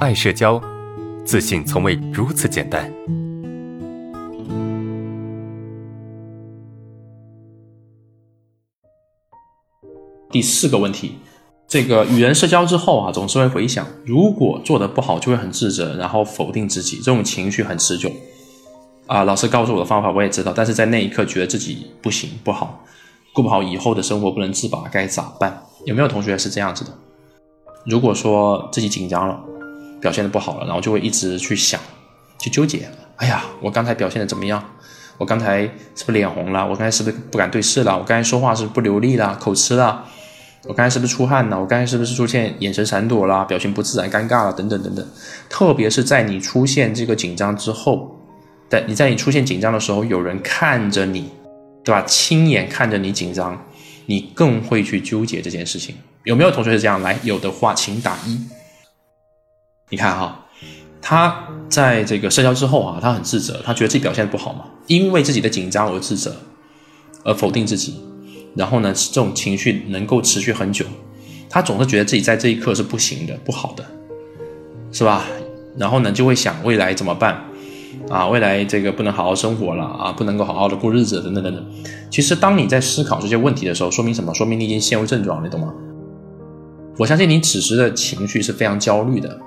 爱社交，自信从未如此简单。第四个问题，这个与人社交之后啊，总是会回想，如果做的不好，就会很自责，然后否定自己，这种情绪很持久。啊，老师告诉我的方法我也知道，但是在那一刻觉得自己不行不好，过不好以后的生活不能自拔，该咋办？有没有同学是这样子的？如果说自己紧张了，表现的不好了，然后就会一直去想，去纠结。哎呀，我刚才表现的怎么样？我刚才是不是脸红了？我刚才是不是不敢对视了？我刚才说话是不是不流利了？口吃了？我刚才是不是出汗了？我刚才是不是出现眼神闪躲了？表情不自然、尴尬了？等等等等。特别是在你出现这个紧张之后，在你在你出现紧张的时候，有人看着你，对吧？亲眼看着你紧张，你更会去纠结这件事情。有没有同学是这样？来，有的话请打一。你看哈，他在这个社交之后啊，他很自责，他觉得自己表现的不好嘛，因为自己的紧张而自责，而否定自己。然后呢，这种情绪能够持续很久，他总是觉得自己在这一刻是不行的、不好的，是吧？然后呢，就会想未来怎么办啊？未来这个不能好好生活了啊，不能够好好的过日子，等等等等。其实，当你在思考这些问题的时候，说明什么？说明你已经陷入症状，你懂吗？我相信你此时的情绪是非常焦虑的，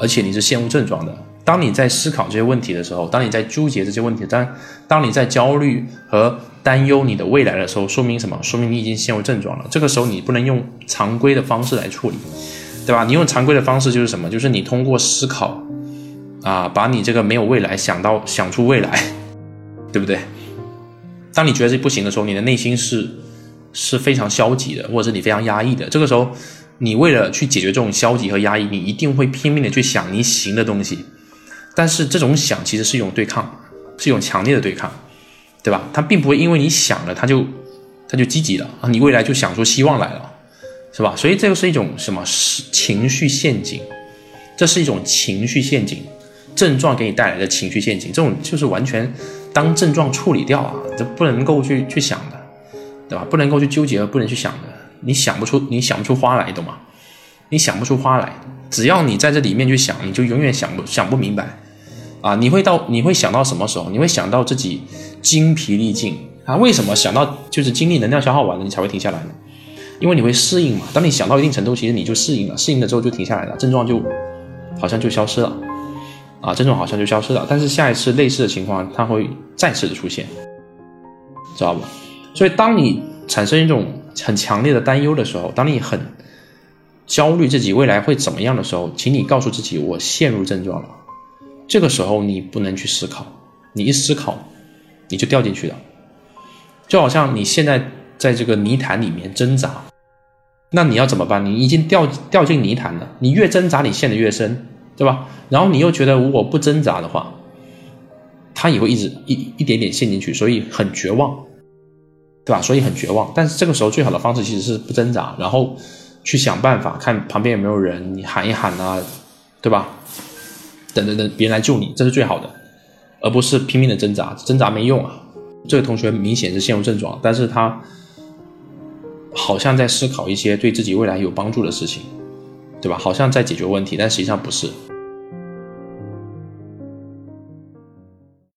而且你是陷入症状的。当你在思考这些问题的时候，当你在纠结这些问题，当当你在焦虑和担忧你的未来的时候，说明什么？说明你已经陷入症状了。这个时候你不能用常规的方式来处理，对吧？你用常规的方式就是什么？就是你通过思考，啊，把你这个没有未来想到想出未来，对不对？当你觉得这不行的时候，你的内心是是非常消极的，或者是你非常压抑的。这个时候。你为了去解决这种消极和压抑，你一定会拼命的去想你行的东西，但是这种想其实是一种对抗，是一种强烈的对抗，对吧？它并不会因为你想了，它就它就积极了啊，你未来就想出希望来了，是吧？所以这个是一种什么？是情绪陷阱，这是一种情绪陷阱，症状给你带来的情绪陷阱，这种就是完全当症状处理掉啊，这不能够去去想的，对吧？不能够去纠结，不能去想的。你想不出，你想不出花来，懂吗？你想不出花来，只要你在这里面去想，你就永远想不想不明白，啊！你会到你会想到什么时候？你会想到自己精疲力尽啊？为什么想到就是精力能量消耗完了，你才会停下来呢？因为你会适应嘛。当你想到一定程度，其实你就适应了，适应了之后就停下来了，症状就好像就消失了，啊，症状好像就消失了。但是下一次类似的情况，它会再次的出现，知道吧？所以当你产生一种很强烈的担忧的时候，当你很焦虑自己未来会怎么样的时候，请你告诉自己，我陷入症状了。这个时候你不能去思考，你一思考，你就掉进去了。就好像你现在在这个泥潭里面挣扎，那你要怎么办？你已经掉掉进泥潭了，你越挣扎，你陷得越深，对吧？然后你又觉得如果不挣扎的话，他也会一直一一点点陷进去，所以很绝望。对吧？所以很绝望。但是这个时候最好的方式其实是不挣扎，然后去想办法，看旁边有没有人，你喊一喊啊，对吧？等等等，别人来救你，这是最好的，而不是拼命的挣扎，挣扎没用啊。这个同学明显是陷入症状，但是他好像在思考一些对自己未来有帮助的事情，对吧？好像在解决问题，但实际上不是。